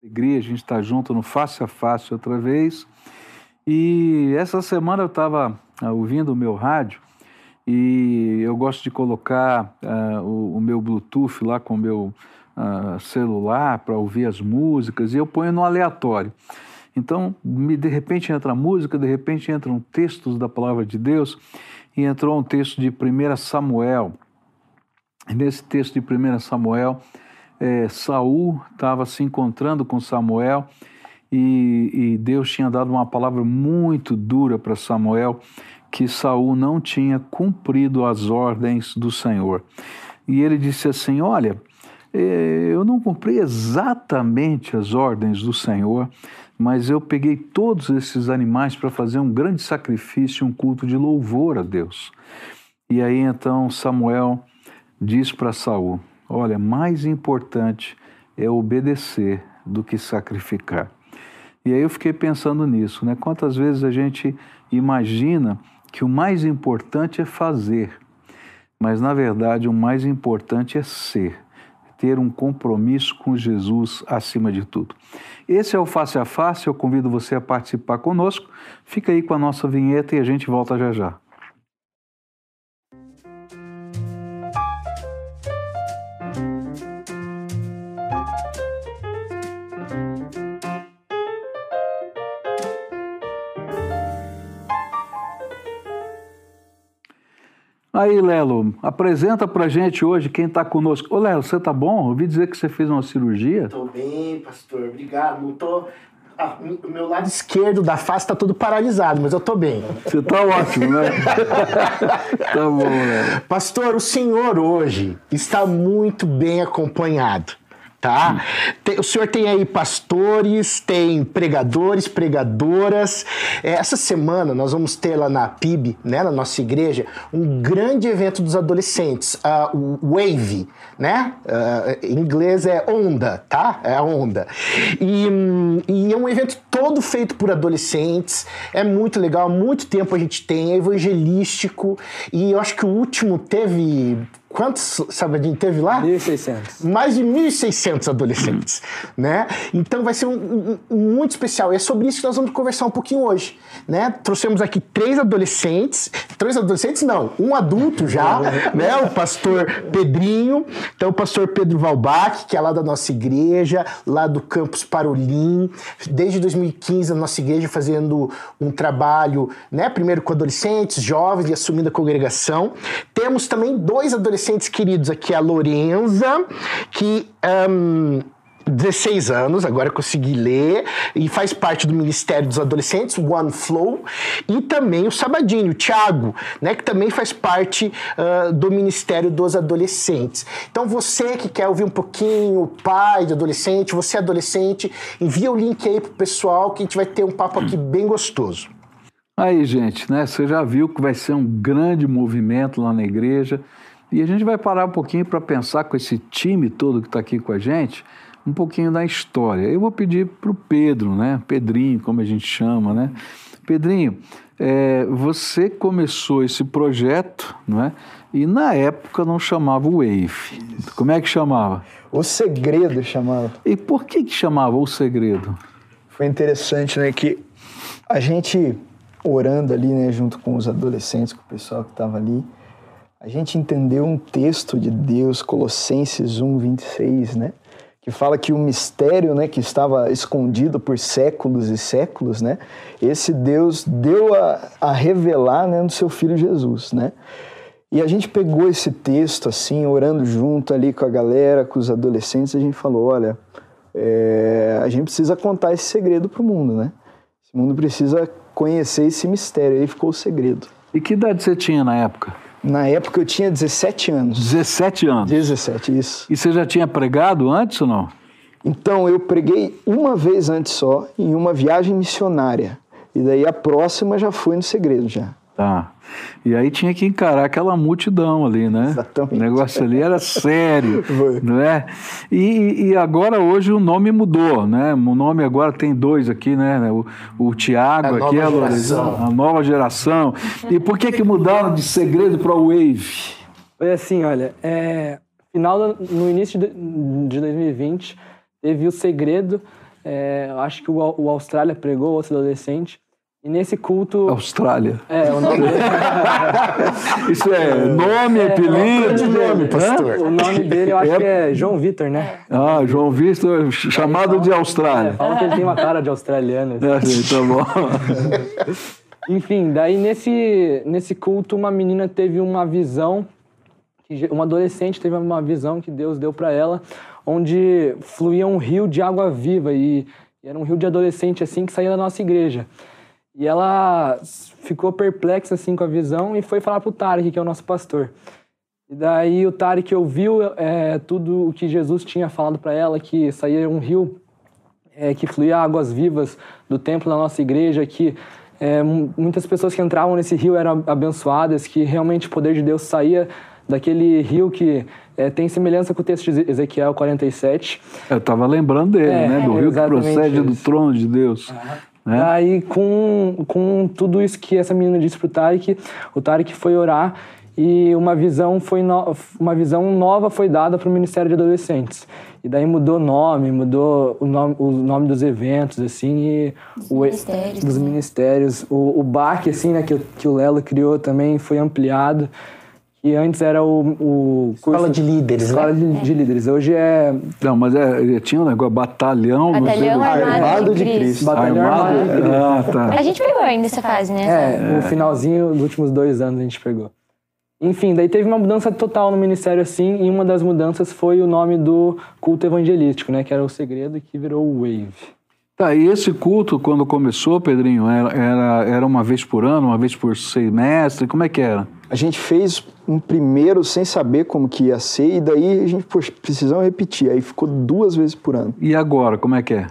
Alegria, a gente está junto no Face a Face outra vez. E essa semana eu estava ah, ouvindo o meu rádio e eu gosto de colocar uh, o, o, meu Bluetooth lá com o meu uh, celular para ouvir as músicas e eu ponho no aleatório. Então, me, de repente entra música, de repente entram textos da palavra de Deus e entrou um texto de 1 Samuel. E nesse texto de 1 Samuel, é, Saul estava se encontrando com Samuel e, e, Deus tinha dado uma palavra muito dura para Samuel que Saul não tinha cumprido as ordens do Senhor. E ele disse assim: Olha, é, eu não cumpri exatamente as ordens do Senhor, mas eu peguei todos esses animais para fazer um grande sacrifício, um culto de louvor a Deus. E aí então Samuel diz para Saul: Olha, mais importante é obedecer do que sacrificar. E aí eu fiquei pensando nisso, né? Quantas vezes a gente imagina que o mais importante é fazer, mas na verdade o mais importante é ser, ter um compromisso com Jesus acima de tudo. Esse é o Face a Face, eu convido você a participar conosco. Fica aí com a nossa vinheta e a gente volta já já. Aí, Lelo, apresenta pra gente hoje quem está conosco. Ô, Lelo, você tá bom? Ouvi dizer que você fez uma cirurgia. Tô bem, pastor. Obrigado. Não tô... Ah, o meu lado esquerdo da face está todo paralisado, mas eu tô bem. Você tá ótimo, né? tá bom, né? Pastor, o senhor hoje está muito bem acompanhado tá? Tem, o senhor tem aí pastores, tem pregadores, pregadoras. É, essa semana nós vamos ter lá na PIB, né, na nossa igreja, um grande evento dos adolescentes, uh, o Wave, né? Uh, em inglês é onda, tá? É a onda. E, e, é um evento todo feito por adolescentes. É muito legal, há muito tempo a gente tem, é evangelístico. E eu acho que o último teve Quantos Sabadinho teve lá? 1.600. Mais de 1.600 adolescentes, né? Então vai ser um, um, muito especial. E é sobre isso que nós vamos conversar um pouquinho hoje, né? Trouxemos aqui três adolescentes, três adolescentes não, um adulto já, né? O pastor Pedrinho, então o pastor Pedro Valbach, que é lá da nossa igreja, lá do campus Parolim, desde 2015 a nossa igreja fazendo um trabalho, né? Primeiro com adolescentes, jovens e assumindo a congregação. Temos também dois adolescentes adolescentes queridos aqui, a Lorenza, que. Um, 16 anos, agora consegui ler, e faz parte do Ministério dos Adolescentes, One Flow, e também o Sabadinho, o Thiago, né, que também faz parte uh, do Ministério dos Adolescentes. Então você que quer ouvir um pouquinho, pai de adolescente, você é adolescente, envia o link aí pro pessoal que a gente vai ter um papo aqui bem gostoso. Aí, gente, né, você já viu que vai ser um grande movimento lá na igreja. E a gente vai parar um pouquinho para pensar com esse time todo que está aqui com a gente, um pouquinho da história. Eu vou pedir para o Pedro, né? Pedrinho, como a gente chama, né? Pedrinho, é, você começou esse projeto, não é? E na época não chamava Wave. Isso. Como é que chamava? O Segredo chamava. E por que que chamava O Segredo? Foi interessante, né? Que a gente orando ali, né, junto com os adolescentes, com o pessoal que estava ali, a gente entendeu um texto de Deus, Colossenses 1, 26, né? Que fala que o mistério, né, que estava escondido por séculos e séculos, né? Esse Deus deu a, a revelar, né, no seu Filho Jesus, né? E a gente pegou esse texto, assim, orando junto ali com a galera, com os adolescentes, a gente falou, olha, é, a gente precisa contar esse segredo para o mundo, né? Esse mundo precisa conhecer esse mistério. Aí ficou o segredo. E que idade você tinha na época? Na época eu tinha 17 anos. 17 anos? 17, isso. E você já tinha pregado antes ou não? Então, eu preguei uma vez antes só, em uma viagem missionária. E daí a próxima já foi no segredo já. Tá. E aí tinha que encarar aquela multidão ali, né? Exatamente. O negócio ali era sério, não é? E, e, agora hoje o nome mudou, né? O nome agora tem dois aqui, né? O, o Tiago aqui, a, Lorenção, a nova geração. E por que que mudaram de segredo para o Wave? Foi assim, olha, é, final no início de, de 2020 teve o segredo é, acho que o, o Austrália pregou, outro adolescente. E nesse culto. Austrália. É, o nome dele. Isso é nome, apelido? de nome, pastor. o nome dele eu acho que é João Vitor, né? Ah, João Vitor, chamado de É, Austrália. falam que ele tem uma cara de australiano. assim. É, tá bom. Enfim, daí nesse, nesse culto uma menina teve uma visão, uma adolescente teve uma visão que Deus deu para ela, onde fluía um rio de água viva e, e era um rio de adolescente assim que saía da nossa igreja. E ela ficou perplexa assim com a visão e foi falar pro Tarek, que é o nosso pastor. E daí o Tarek ouviu é, tudo o que Jesus tinha falado para ela, que saía um rio é, que fluía águas vivas do templo da nossa igreja, que é, mu- muitas pessoas que entravam nesse rio eram abençoadas, que realmente o poder de Deus saía daquele rio que é, tem semelhança com o texto de Ezequiel 47. Eu tava lembrando dele, É, né? Do rio que procede do isso. trono de Deus. Né? Aí, com, com tudo isso que essa menina disse pro Tarek, o Tarek foi orar e uma visão, foi no- uma visão nova foi dada para o Ministério de Adolescentes. E daí mudou nome, mudou o nome, o nome dos eventos, assim, e o, ministérios dos ministérios. O, o BAC, assim, né, que, que o Lelo criou também foi ampliado. E antes era o, o curso- Escola de líderes, né? Escola de, de líderes. Hoje é Não, mas é, tinha um negócio, batalhão, sei Batalhão. Armado, Armado de Cristo. Cristo. Batalhão Armado? Armado de Cristo. Ah, tá. A gente pegou ainda essa fase, né? É, o finalzinho dos últimos dois anos a gente pegou. Enfim, daí teve uma mudança total no ministério assim, e uma das mudanças foi o nome do culto evangelístico, né? Que era o segredo que virou o Wave. Tá, e esse culto, quando começou, Pedrinho, era, era, era uma vez por ano, uma vez por semestre? Como é que era? A gente fez um primeiro sem saber como que ia ser, e daí a gente, poxa, precisamos repetir. Aí ficou duas vezes por ano. E agora, como é que é?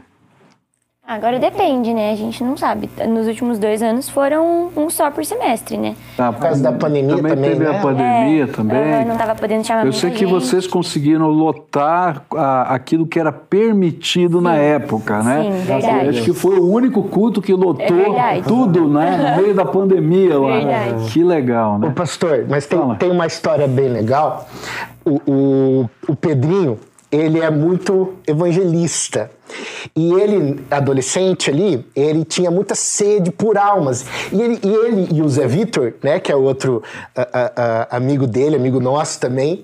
Agora depende, né? A gente não sabe. Nos últimos dois anos foram um só por semestre, né? Tá, Por causa da pandemia também, teve né? a pandemia É, também. Não tava podendo chamar Eu muita sei que gente. vocês conseguiram lotar a- aquilo que era permitido na época, né? Sim, verdade. Acho que foi o único culto que lotou É tudo, né? No meio da pandemia lá. Verdade. Que legal, Ô, né? pastor, mas tem, Fala. tem uma história bem legal. O, o, o Pedrinho, ele é muito evangelista. E ele, adolescente ali, ele tinha muita sede por almas. E ele e, ele, e o Zé Vitor, né, que é outro ah, ah, amigo dele, amigo nosso também,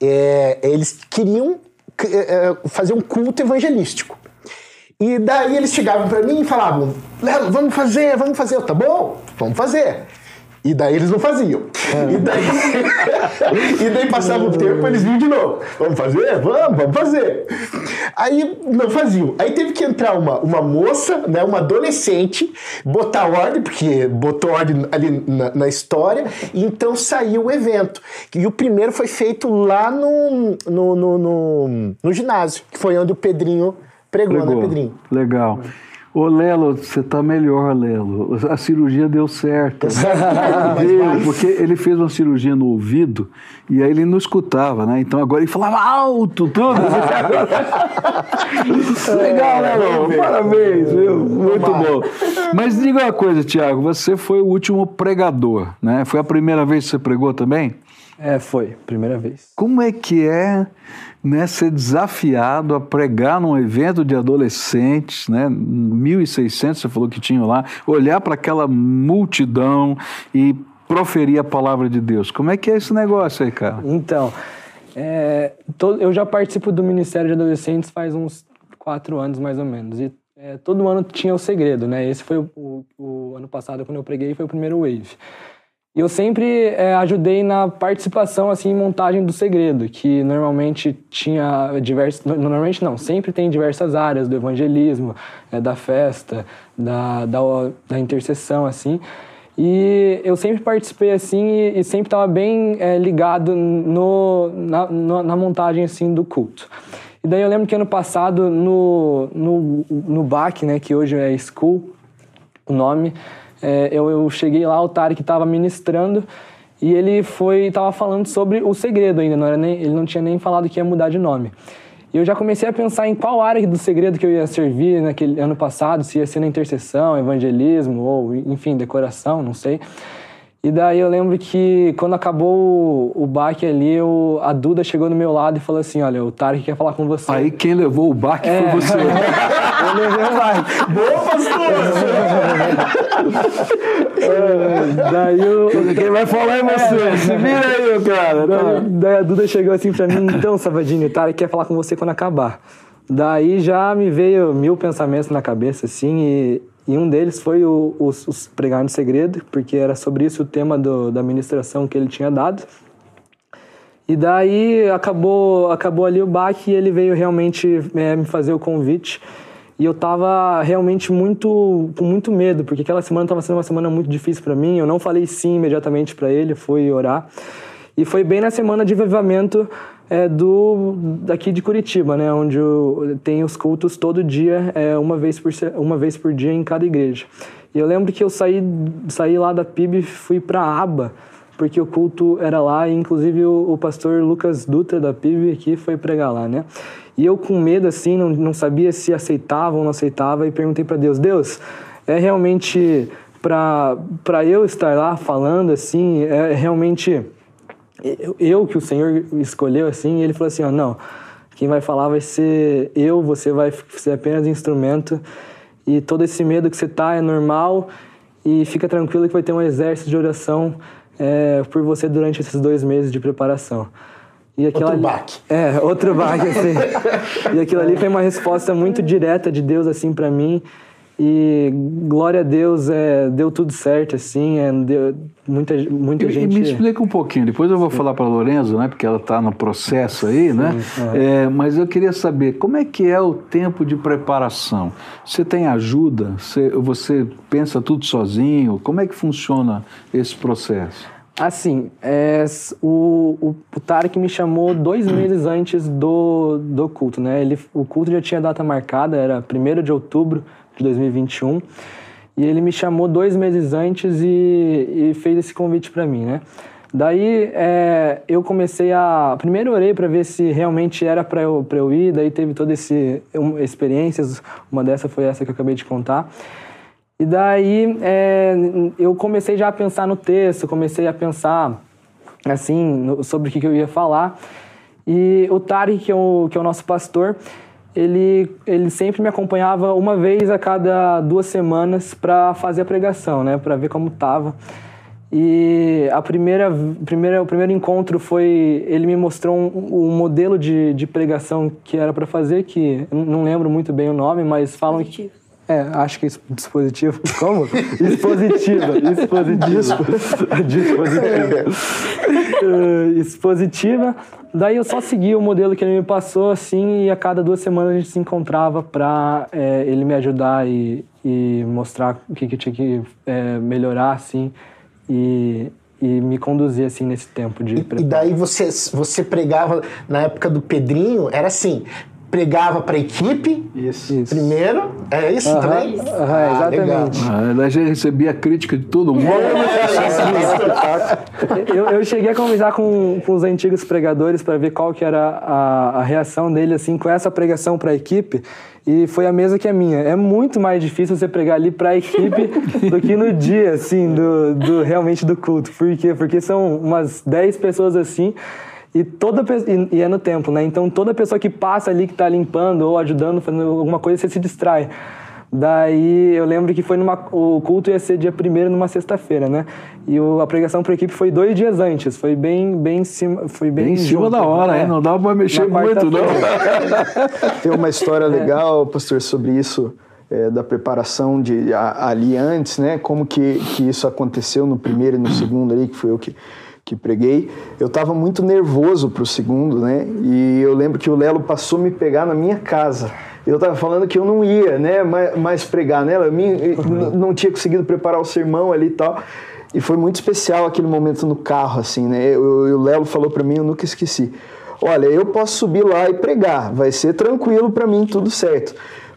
é, eles queriam eh, eh, fazer um culto evangelístico. E daí eles chegavam pra mim e falavam: Lelo, vamos fazer, vamos fazer. Tá bom, vamos fazer. E daí eles não faziam. E, daí, e daí passava o tempo, eles vinham de novo. Vamos fazer? Vamos, vamos fazer. Aí não faziam. Aí teve que entrar uma, uma moça, né, uma adolescente, botar ordem, porque botou ordem ali na, na história, e então saiu o evento. E o primeiro foi feito lá no, no, no, no, no ginásio, que foi onde o Pedrinho pregou, né, Pedrinho? Legal. Ô, Lelo, você tá melhor, Lelo. A cirurgia deu certo. Deu, vai. porque ele fez uma cirurgia no ouvido e aí ele não escutava, né? Então agora ele falava alto, tudo. Legal, Lelo. Parabéns, viu? Muito bom. Mas diga uma coisa, Tiago, você foi o último pregador, né? Foi a primeira vez que você pregou também? É, foi, primeira vez. Como é que é né, ser desafiado a pregar num evento de adolescentes, né, 1.600, você falou que tinham lá, olhar para aquela multidão e proferir a palavra de Deus? Como é que é esse negócio aí, cara? Então, é, eu já participo do Ministério de Adolescentes faz uns quatro anos, mais ou menos. E é, todo ano tinha o segredo, né? Esse foi o, o- o ano passado, quando eu preguei, foi o primeiro Wave. E eu sempre é, ajudei na participação, assim, em montagem do segredo, que normalmente tinha diversos... no- Normalmente não, sempre tem diversas áreas do evangelismo, é, da festa, da, da, da intercessão, assim. E eu sempre participei assim e, e sempre estava bem é, ligado no, na, na montagem assim do culto. E daí eu lembro que ano passado no, no, no BAC, né, que hoje é School, o nome, é, eu, eu cheguei lá, o Tarek estava ministrando e ele foi estava falando sobre o segredo ainda, não nem, ele não tinha nem falado que ia mudar de nome. E eu já comecei a pensar em qual área do segredo que eu ia servir naquele ano passado, se ia ser na intercessão, evangelismo ou, enfim, decoração, não sei. E daí eu lembro que quando acabou o, o baque ali, eu, a Duda chegou no meu lado e falou assim: Olha, o Tarek quer falar com você. Aí quem levou o baque É. foi você. eu levei o baque. Boa, pastor! daí eu. Quem vai falar é você. Se vira aí, cara. Daí, daí a Duda chegou assim pra mim, então, Savadinho, o Tarek quer falar com você quando acabar. Daí já me veio mil pensamentos na cabeça, assim, e, e um deles foi o, pregar no segredo, porque era sobre isso o tema do, da ministração que ele tinha dado. E daí acabou, acabou ali o baque e ele veio realmente é, me fazer o convite. E eu tava realmente muito com muito medo, porque aquela semana tava sendo uma semana muito difícil para mim. Eu não falei sim imediatamente para ele, fui orar. E foi bem na semana de avivamento é, do daqui de Curitiba, né, onde tem os cultos todo dia, é, uma vez por uma vez por dia em cada igreja. E eu lembro que eu saí saí lá da PIB, e fui para Aba, porque o culto era lá, e inclusive o, o pastor Lucas Dutra da PIB aqui foi pregar lá, né? E eu com medo assim, não, não sabia se aceitava ou não aceitava, e perguntei para Deus: Deus, é realmente para eu estar lá falando assim, é realmente eu, eu que o Senhor escolheu assim, e ele falou assim, ó, não, quem vai falar vai ser eu, você vai ser apenas instrumento e todo esse medo que você tá é normal e fica tranquilo que vai ter um exército de oração é, por você durante esses dois meses de preparação. E aquilo Outro ali- baque. É, outro baque, assim. e aquilo ali foi uma resposta muito direta de Deus, assim, para mim. E glória a Deus, é, deu tudo certo, assim, é, deu, muita, muita E, e gente... me explica um pouquinho, depois eu vou falar para a Lorenza, né, porque ela está no processo aí, né? É, mas eu queria saber como é que é o tempo de preparação. Você tem ajuda? Você, você pensa tudo sozinho? Como é que funciona esse processo? Assim, é, o, o, o Tarek me chamou dois meses antes do, do culto, né? Ele, o culto já tinha data marcada, era 1 de outubro de 2021. E ele me chamou dois meses antes e, e fez esse convite para mim, né? Daí é, eu comecei a. Primeiro orei para ver se realmente era para eu, pra eu ir, daí teve todas esse, um, experiências, uma dessas foi essa que eu acabei de contar. E daí é, eu comecei já a pensar no texto, comecei a pensar assim no- sobre o que, que eu ia falar. E o Tarek, que é o, que é o nosso pastor, ele, ele sempre me acompanhava uma vez a cada duas semanas para fazer a pregação, né, para ver como tava. E a primeira, primeira, o primeiro encontro foi ele me mostrou um, um modelo de, de pregação que era para fazer, que não lembro muito bem o nome, mas falam que é, acho que é dispositivo. Como? Expositiva. Expositiva. Dispositiva. Eh, expositiva. Daí eu só segui o modelo que ele me passou, assim, e a cada duas semanas a gente se encontrava para ele me ajudar e, e mostrar o que, que eu tinha que eh, melhorar, assim, e, e me conduzir, assim, nesse tempo de E preparo. daí você, você pregava, na época do Pedrinho, era assim, pregava para a equipe Isso. Isso. primeiro, é isso Aham, também? Ah, exatamente. Ah, ela já recebia crítica de todo mundo. eu, eu cheguei a conversar com, com os antigos pregadores para ver qual que era a, a reação dele assim com essa pregação para a equipe e foi a mesma que a minha. É muito mais difícil você pregar ali para a equipe do que no dia assim do, do realmente do culto. Por quê? Porque são umas 10 pessoas assim e toda e, e é no tempo, né? Então toda pessoa que passa ali que tá limpando ou ajudando, fazendo alguma coisa, você se distrai. Daí eu lembro que foi numa. O culto ia ser dia primeiro numa sexta-feira, né? E o, a pregação para equipe foi dois dias antes. Foi bem, bem em cima. Foi bem, Bem em cima junto, da hora, né? hein? Não dá para mexer muito, não. Tem uma história legal, pastor, sobre isso, é, da preparação de a- ali antes, né? Como que, que isso aconteceu no primeiro e no segundo ali, que foi eu que, que preguei. Eu estava muito nervoso pro segundo, né? E eu lembro que o Lelo passou a me pegar na minha casa. Eu estava falando que eu não ia, né, mais, mais pregar nela, eu não tinha conseguido preparar o sermão ali e tal. E foi muito especial aquele momento no carro, assim, né? Eu- o Lelo falou para mim, eu nunca esqueci. Olha, eu posso subir lá e pregar, vai ser tranquilo para mim, tudo certo.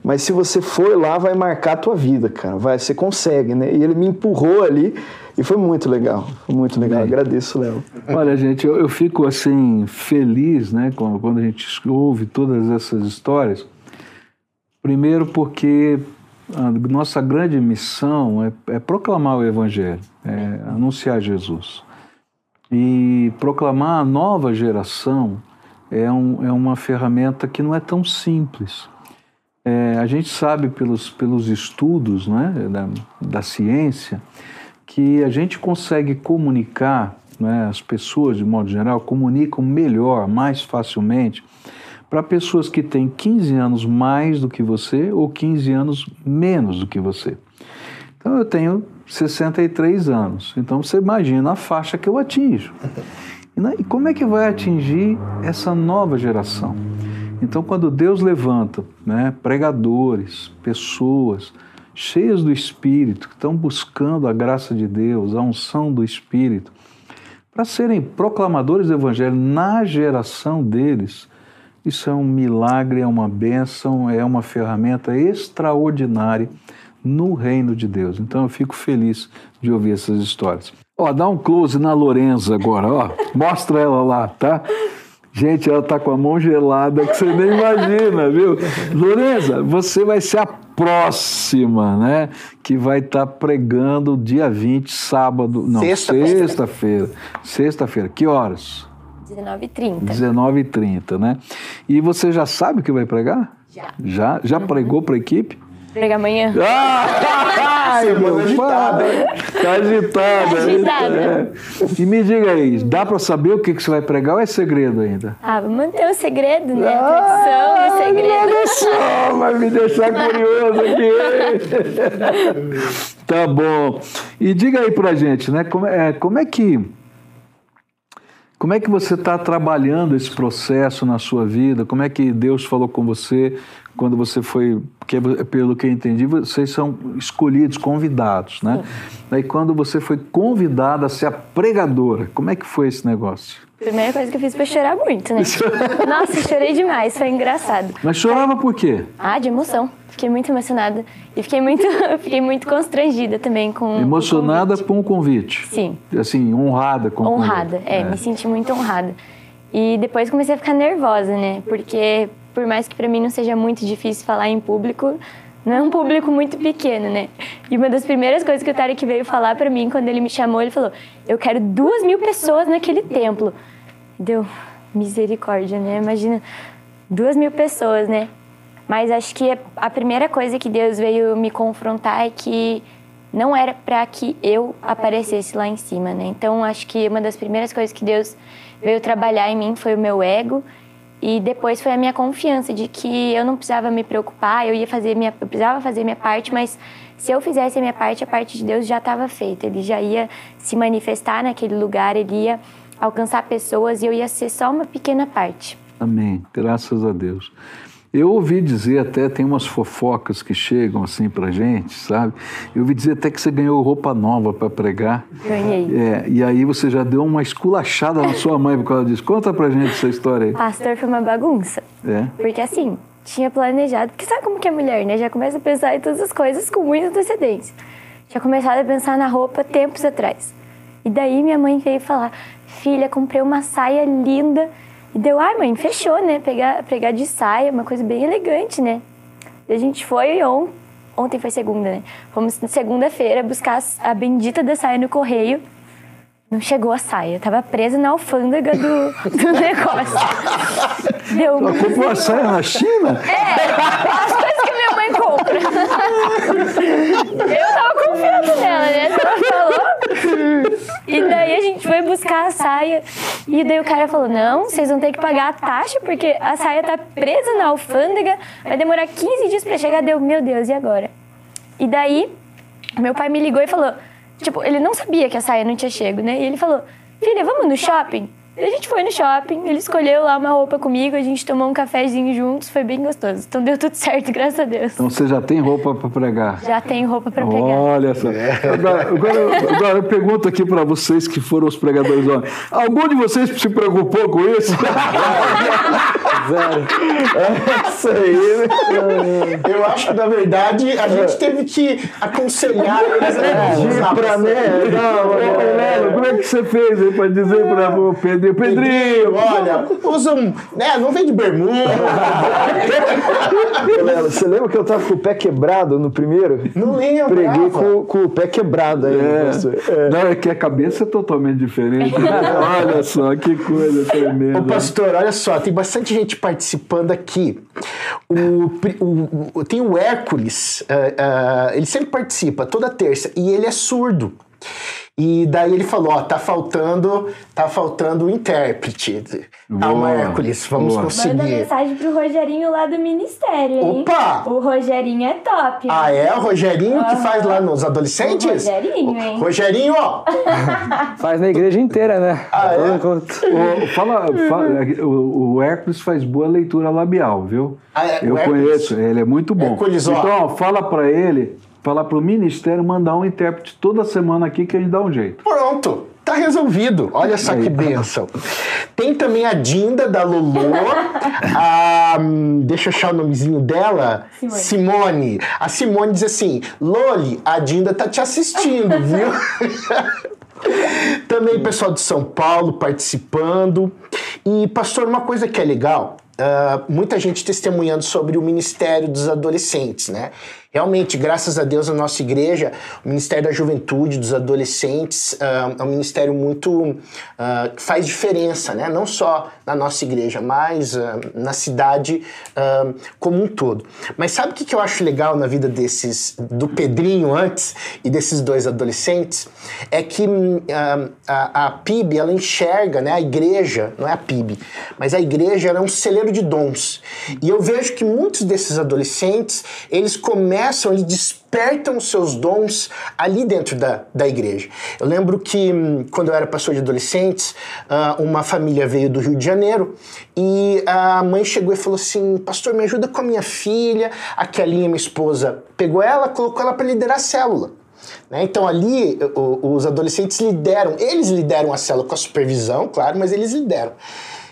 Mas se você for lá, vai marcar a tua vida, cara. Vai, você consegue, né? E ele me empurrou ali e foi muito legal. Foi muito legal. Agradeço, Léo. Olha, gente, eu, eu fico assim feliz, né, quando, quando a gente ouve todas essas histórias. Primeiro porque a nossa grande missão é, é proclamar o Evangelho, é anunciar Jesus. E proclamar a nova geração é, um, é uma ferramenta que não é tão simples. É, a gente sabe pelos, pelos estudos né, da, da ciência que a gente consegue comunicar, né, as pessoas de modo geral comunicam melhor, mais facilmente, para pessoas que têm 15 anos mais do que você ou 15 anos menos do que você. Então eu tenho 63 anos, então você imagina a faixa que eu atinjo. E como é que vai atingir essa nova geração? Então, quando Deus levanta né, pregadores, pessoas cheias do Espírito, que estão buscando a graça de Deus, a unção do Espírito, para serem proclamadores do Evangelho na geração deles, isso é um milagre, é uma bênção, é uma ferramenta extraordinária no reino de Deus. Então eu fico feliz de ouvir essas histórias. Ó, dá um close na Lorenza agora, ó. Mostra ela lá, tá? Gente, ela tá com a mão gelada que você nem imagina, viu? Lorenza, você vai ser a próxima, né? Que vai estar tá pregando dia 20, sábado. Não, sexta-feira. Sexta-feira. Que horas? 19h30. 19h30, né? E você já sabe o que vai pregar? Já. Já? Já uhum. pregou para a equipe? Prega amanhã. Ah, ai, meu agitada. Tá agitada. Agitada. É. E me diga aí, dá para saber o que, que você vai pregar ou é segredo ainda? Ah, vou manter o segredo, né? A tradição ah, do segredo. Só, vai me deixar curioso aqui. tá bom. E diga aí pra gente, né? Como é, como é que como é que você está trabalhando esse processo na sua vida? Como é que Deus falou com você quando você foi, porque pelo que eu entendi, vocês são escolhidos, convidados, né? Daí quando você foi convidada a ser a pregadora, como é que foi esse negócio? Primeira coisa que eu fiz foi chorar muito, né? Nossa, chorei demais, foi engraçado. Mas chorava por quê? Ah, de emoção. Fiquei muito emocionada e fiquei muito, fiquei muito constrangida também com Emocionada com o convite. com o convite. Sim. Assim, honrada com honrada, o convite. é, é, me senti muito honrada. E depois comecei a ficar nervosa, né? Porque por mais que para mim não seja muito difícil falar em público, não é um público muito pequeno, né? E uma das primeiras coisas que o Tarek veio falar para mim quando ele me chamou, ele falou: Eu quero duas mil pessoas naquele templo. Deu misericórdia, né? Imagina, duas mil pessoas, né? Mas acho que a primeira coisa que Deus veio me confrontar é que não era para que eu aparecesse lá em cima, né? Então acho que uma das primeiras coisas que Deus veio trabalhar em mim foi o meu ego e depois foi a minha confiança de que eu não precisava me preocupar, eu ia fazer minha, eu precisava fazer minha parte, mas se eu fizesse a minha parte, a parte de Deus já estava feita. Ele já ia se manifestar naquele lugar, ele ia alcançar pessoas e eu ia ser só uma pequena parte. Amém. Graças a Deus. Eu ouvi dizer até, tem umas fofocas que chegam assim pra gente, sabe? Eu ouvi dizer até que você ganhou roupa nova para pregar. Ganhei. É, e aí você já deu uma esculachada na sua mãe por causa disso. Conta pra gente essa história aí. Pastor foi uma bagunça. É? Porque assim, tinha planejado, porque sabe como que é mulher, né? Já começa a pensar em todas as coisas com muita antecedência. Tinha começado a pensar na roupa tempos atrás. E daí minha mãe veio falar: Filha, comprei uma saia linda e deu, ai mãe, fechou, né? Pegar, pegar de saia, uma coisa bem elegante, né? E a gente foi on, ontem foi segunda, né? Fomos segunda-feira buscar a bendita da saia no correio. Não chegou a saia, tava presa na alfândega do, do negócio. Deu. Ela comprou a saia na China? É, as coisas Eu tava confiando nela, né? Ela falou. E daí a gente foi buscar a saia. E daí o cara falou: não, vocês vão ter que pagar a taxa, porque a saia tá presa na alfândega, vai demorar 15 dias pra chegar. Deu, meu Deus, e agora? E daí, meu pai me ligou e falou Tipo, ele não sabia que a saia não tinha chego, né? E ele falou: Filha, vamos no shopping? E a gente foi no shopping, ele escolheu lá uma roupa comigo, a gente tomou um cafezinho juntos, foi bem gostoso. Então deu tudo certo, graças a Deus. Então você já tem roupa para pregar? Já tenho roupa para pregar. Olha só. Agora, agora, agora eu pergunto aqui para vocês que foram os pregadores homens. Algum de vocês se preocupou com isso? Zero. É isso aí. Né? Eu acho que, na verdade, a gente teve que aconselhar eles a é, pra, né? Não, como é que você fez para dizer para o Pedro Pedrinho, Pedrinho. Olha, usa um. Né, não vem de bermuda. Você lembra que eu tava com o pé quebrado no primeiro? Não lembro. Preguei com, com o pé quebrado aí, É. É. Não, é que a cabeça é totalmente diferente. Olha só, que coisa tremenda. Ô, pastor, olha só, tem bastante gente participando aqui. O, o- o- tem o Hércules, ah, ah, ele sempre participa, toda terça, e ele é surdo. E daí ele falou, ó, tá faltando, tá faltando o intérprete. Calma, Boa, Hércules, vamos boa. Manda conseguir. mensagem pro Rogerinho lá do Ministério, hein? Opa! O Rogerinho é top. Ah, é? O Rogerinho que faz lá nos adolescentes? O Rogerinho, hein? Rogerinho, ó. Faz na igreja inteira, né? Ah, é? Ô, fala, fala- o, o Hércules faz boa leitura labial, viu? Ah, é, Eu o conheço, ele é muito bom. Hércules, ó. então, ó, fala pra ele, fala pro ministério mandar um intérprete toda semana aqui que a gente dá um jeito. Pronto, tá resolvido. Olha só que bênção. Tem também a Dinda da Lulu. a, hum, deixa eu achar o nomezinho dela. Simone. Simone. A Simone diz assim: Loli, a Dinda tá te assistindo, viu? Também o pessoal de São Paulo participando. E, pastor, uma coisa que é legal, ah, muita gente testemunhando sobre o Ministério dos Adolescentes, né? Realmente, graças a Deus, a nossa igreja, o Ministério da Juventude, dos Adolescentes, ah, é um ministério muito. ah, que faz diferença, né? Não só na nossa igreja, mas ah, na cidade ah, como um todo. Mas sabe o que eu acho legal na vida desses. do Pedrinho antes e desses dois adolescentes? É que a, a PIB, ela enxerga, né? A igreja, não é a PIB, mas a igreja ela é um celeiro de dons. E eu vejo que muitos desses adolescentes, eles começam, eles despertam seus dons ali dentro da, da igreja. Eu lembro que hum, quando eu era pastor de adolescentes, ah, uma família veio do Rio de Janeiro e a mãe chegou e falou assim: Pastor, me ajuda com a minha filha. A Kelinha, minha esposa, pegou ela, colocou ela para liderar a célula. Né? Então ali os adolescentes lideram, eles lideram a célula com a supervisão, claro, mas eles lideram.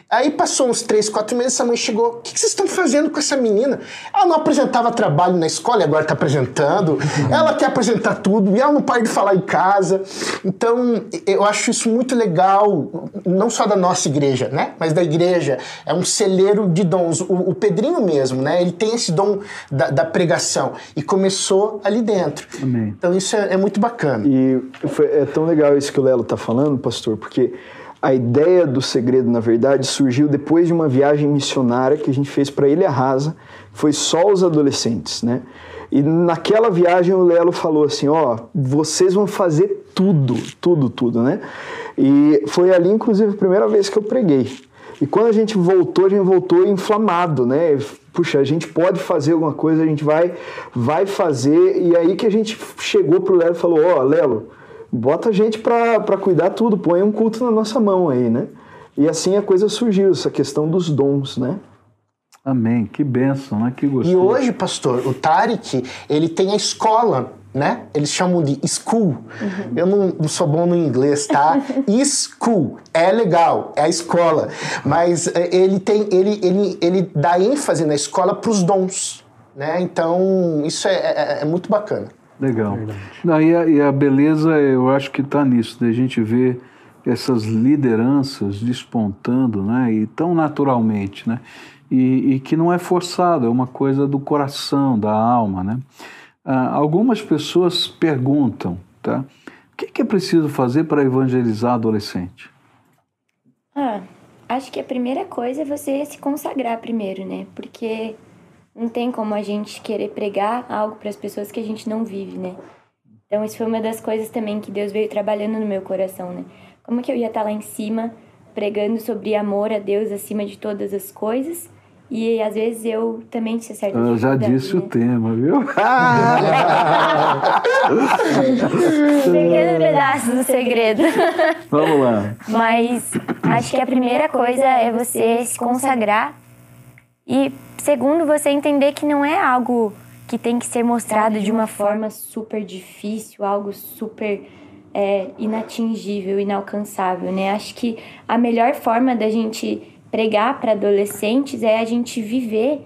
Aí passou uns três, quatro meses, a mãe chegou. O que que vocês estão fazendo com essa menina? Ela não apresentava trabalho na escola e agora está apresentando. Ela quer apresentar tudo e ela não para de falar em casa. Então, eu acho isso muito legal, não só da nossa igreja, né? Mas da igreja. É um celeiro de dons. O, o Pedrinho mesmo, né? Ele tem esse dom da, da pregação e começou ali dentro. Amém. Então, isso é, é muito bacana. E foi- é tão legal isso que o Lelo tá falando, pastor, porque a ideia do segredo, na verdade, surgiu depois de uma viagem missionária que a gente fez para Ilha Rasa, foi só os adolescentes, né? E naquela viagem o Lelo falou assim, ó, vocês vão fazer tudo, tudo, tudo, né? E foi ali, inclusive, a primeira vez que eu preguei. E quando a gente voltou, a gente voltou inflamado, né? Puxa, a gente pode fazer alguma coisa, a gente vai, vai fazer. E aí que a gente chegou pro Lelo e falou: Ó, Lelo, bota a gente pra, pra cuidar tudo, põe um culto na nossa mão aí, né? E assim a coisa surgiu, essa questão dos dons, né? Amém. Que bênção, né? Que gostoso. E hoje, pastor, o Tarek, ele tem a escola, né? Eles chamam de school. Eu não, não sou bom no inglês, tá? school é legal, é a escola, mas eh, ele tem, ele, ele, ele dá ênfase na escola para os dons, né? Então isso é, é- é muito bacana. Legal. Não, e, a, e a beleza, eu acho que está nisso, da gente ver essas lideranças despontando, né? E tão naturalmente, né? E, e que não é forçado, é uma coisa do coração, da alma, né? Ah, algumas pessoas perguntam, tá? O que, que é preciso fazer para evangelizar adolescente? Ah, acho que a primeira coisa é você se consagrar primeiro, né? Porque não tem como a gente querer pregar algo para as pessoas que a gente não vive, né? Então, isso foi uma das coisas também que Deus veio trabalhando no meu coração, né? Como que eu ia estar lá em cima pregando sobre amor a Deus acima de todas as coisas? E às vezes eu também tinha certa Eu já disse o né? tema, viu? Pequeno pedaço do segredo. Vamos lá. Mas acho que a primeira coisa é você se consagrar. E segundo, você entender que não é algo que tem que ser mostrado de uma forma super difícil, algo super é, inatingível, inalcançável, né? Acho que a melhor forma da gente pregar para adolescentes é a gente viver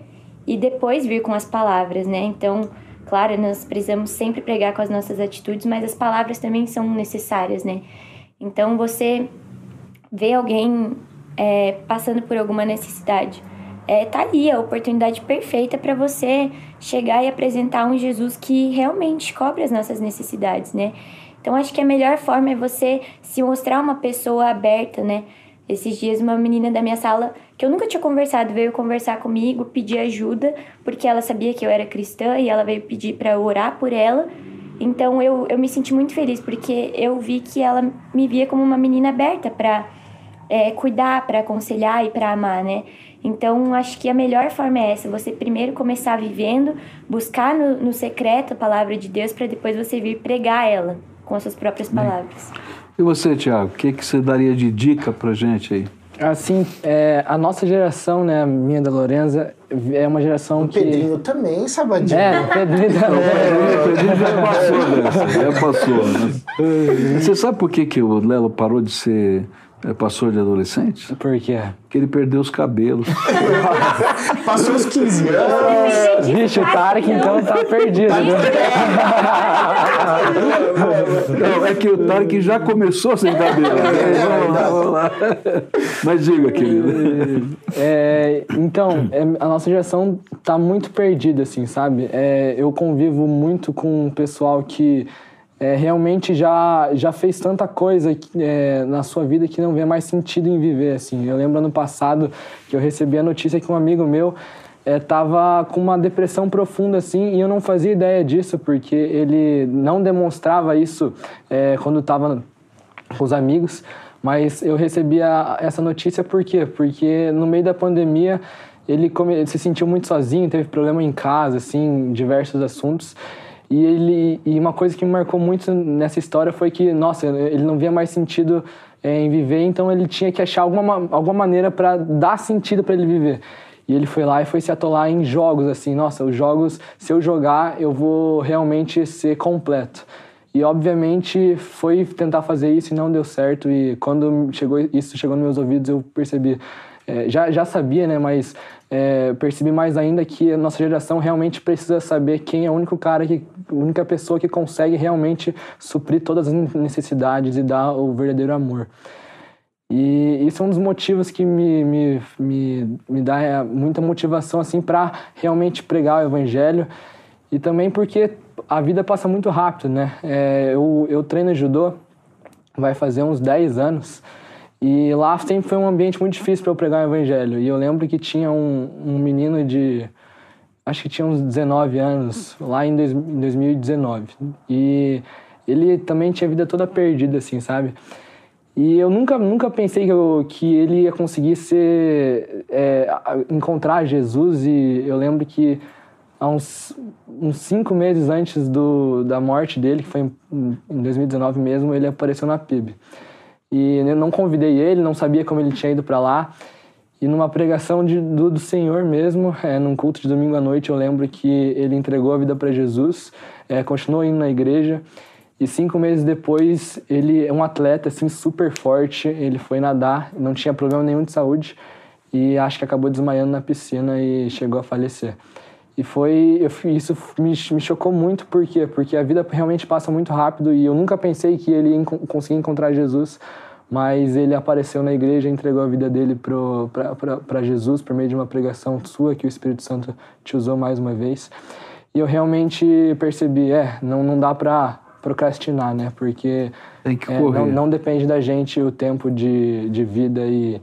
e depois vir com as palavras, né? Então, claro, nós precisamos sempre pregar com as nossas atitudes, mas as palavras também são necessárias, né? Então, você vê alguém é, passando por alguma necessidade, é, tá ali a oportunidade perfeita para você chegar e apresentar um Jesus que realmente cobre as nossas necessidades, né? Então acho que a melhor forma é você se mostrar uma pessoa aberta, né? Esses dias uma menina da minha sala, que eu nunca tinha conversado, veio conversar comigo, pedir ajuda, porque ela sabia que eu era cristã e ela veio pedir para orar por ela. Então eu, eu me senti muito feliz, porque eu vi que ela me via como uma menina aberta para é, cuidar, para aconselhar e para amar, né? Então, acho que a melhor forma é essa: você primeiro começar vivendo, buscar no, no secreto a palavra de Deus, para depois você vir pregar ela com as suas próprias palavras. E você, Tiago, o que, que você daria de dica para gente aí? Assim, é, a nossa geração, né, a minha da Lorenza, é uma geração o que... Pedrinho também, Sabadinho. É, o Pedrinho também. É, o Pedrinho já passou dessa, já passou. Né? Você sabe por que, que o Lelo parou de ser é, pastor de adolescentes? Por quê? Porque ele perdeu os cabelos. Passou os 15 anos. Vixe, o Tarek então tá perdido. né? Não, é que o Tarek já começou sem cabelo. Vamos lá, vamos lá. Mas diga, querido. É, então, é, a nossa geração tá muito perdida, assim, sabe? É, eu convivo muito com um pessoal que é, realmente já, já fez tanta coisa é, na sua vida que não vê mais sentido em viver, assim. Eu lembro ano passado que eu recebi a notícia que um amigo meu estava com uma depressão profunda, assim, e eu não fazia ideia disso, porque ele não demonstrava isso é, quando estava com os amigos, mas eu recebi a, essa notícia por quê? Porque no meio da pandemia ele se sentiu muito sozinho, teve problema em casa, assim, diversos assuntos, e ele e uma coisa que me marcou muito nessa história foi que, nossa, ele não via mais sentido é, em viver, então ele tinha que achar alguma, alguma maneira para dar sentido para ele viver. E ele foi lá e foi se atolar em jogos, assim, nossa, os jogos, se eu jogar, eu vou realmente ser completo. E obviamente foi tentar fazer isso e não deu certo. E quando chegou isso chegou nos meus ouvidos, eu percebi, é, já, já sabia, né? Mas é, percebi mais ainda que a nossa geração realmente precisa saber quem é o único cara que, a única pessoa que consegue realmente suprir todas as necessidades e dar o verdadeiro amor. E isso é um dos motivos que me, me, me, me dá é, muita motivação assim para realmente pregar o evangelho e também porque a vida passa muito rápido, né? É, eu, eu treino judô vai fazer uns 10 anos e lá sempre foi um ambiente muito difícil para eu pregar o evangelho. E eu lembro que tinha um, um menino de acho que tinha uns 19 anos lá em, dois, em 2019 e ele também tinha a vida toda perdida assim, sabe? E eu nunca, nunca pensei que, eu, que ele ia conseguir ser, é, encontrar Jesus. E eu lembro que há uns, uns cinco meses antes do, da morte dele, que foi em, em 2019 mesmo, ele apareceu na PIB. E não convidei ele, não sabia como ele tinha ido para lá. E numa pregação de, do, do Senhor mesmo, é, num culto de domingo à noite, eu lembro que ele entregou a vida para Jesus, é, continuou indo na igreja. E cinco meses depois, ele é um atleta assim super forte. Ele foi nadar, não tinha problema nenhum de saúde e acho que acabou desmaiando na piscina e chegou a falecer. E foi eu, isso me, me chocou muito por quê? Porque a vida realmente passa muito rápido e eu nunca pensei que ele ia conseguir encontrar Jesus, mas ele apareceu na igreja, entregou a vida dele para Jesus por meio de uma pregação sua que o Espírito Santo te usou mais uma vez. E eu realmente percebi, é, não, não dá para procrastinar, né? Porque é, não, não, depende da gente o tempo de, de vida e,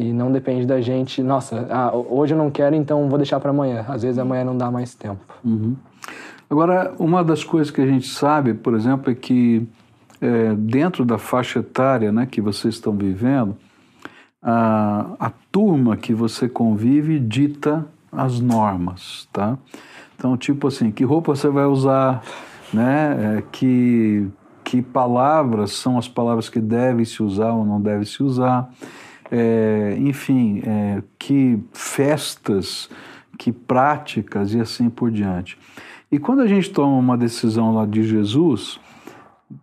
e não depende da gente, nossa, ah, hoje eu não quero, então vou deixar para amanhã. Às vezes amanhã não dá mais tempo. Uhum. Agora, uma das coisas que a gente sabe, por exemplo, é que é, dentro da faixa etária né, que vocês estão vivendo, a, a turma que você convive dita as normas, tá? Então, tipo assim, que roupa você vai usar, né? É, que, que palavras são as palavras que devem se usar ou não devem se usar, é, enfim, é, que festas, que práticas e assim por diante. E quando a gente toma uma decisão lá de Jesus,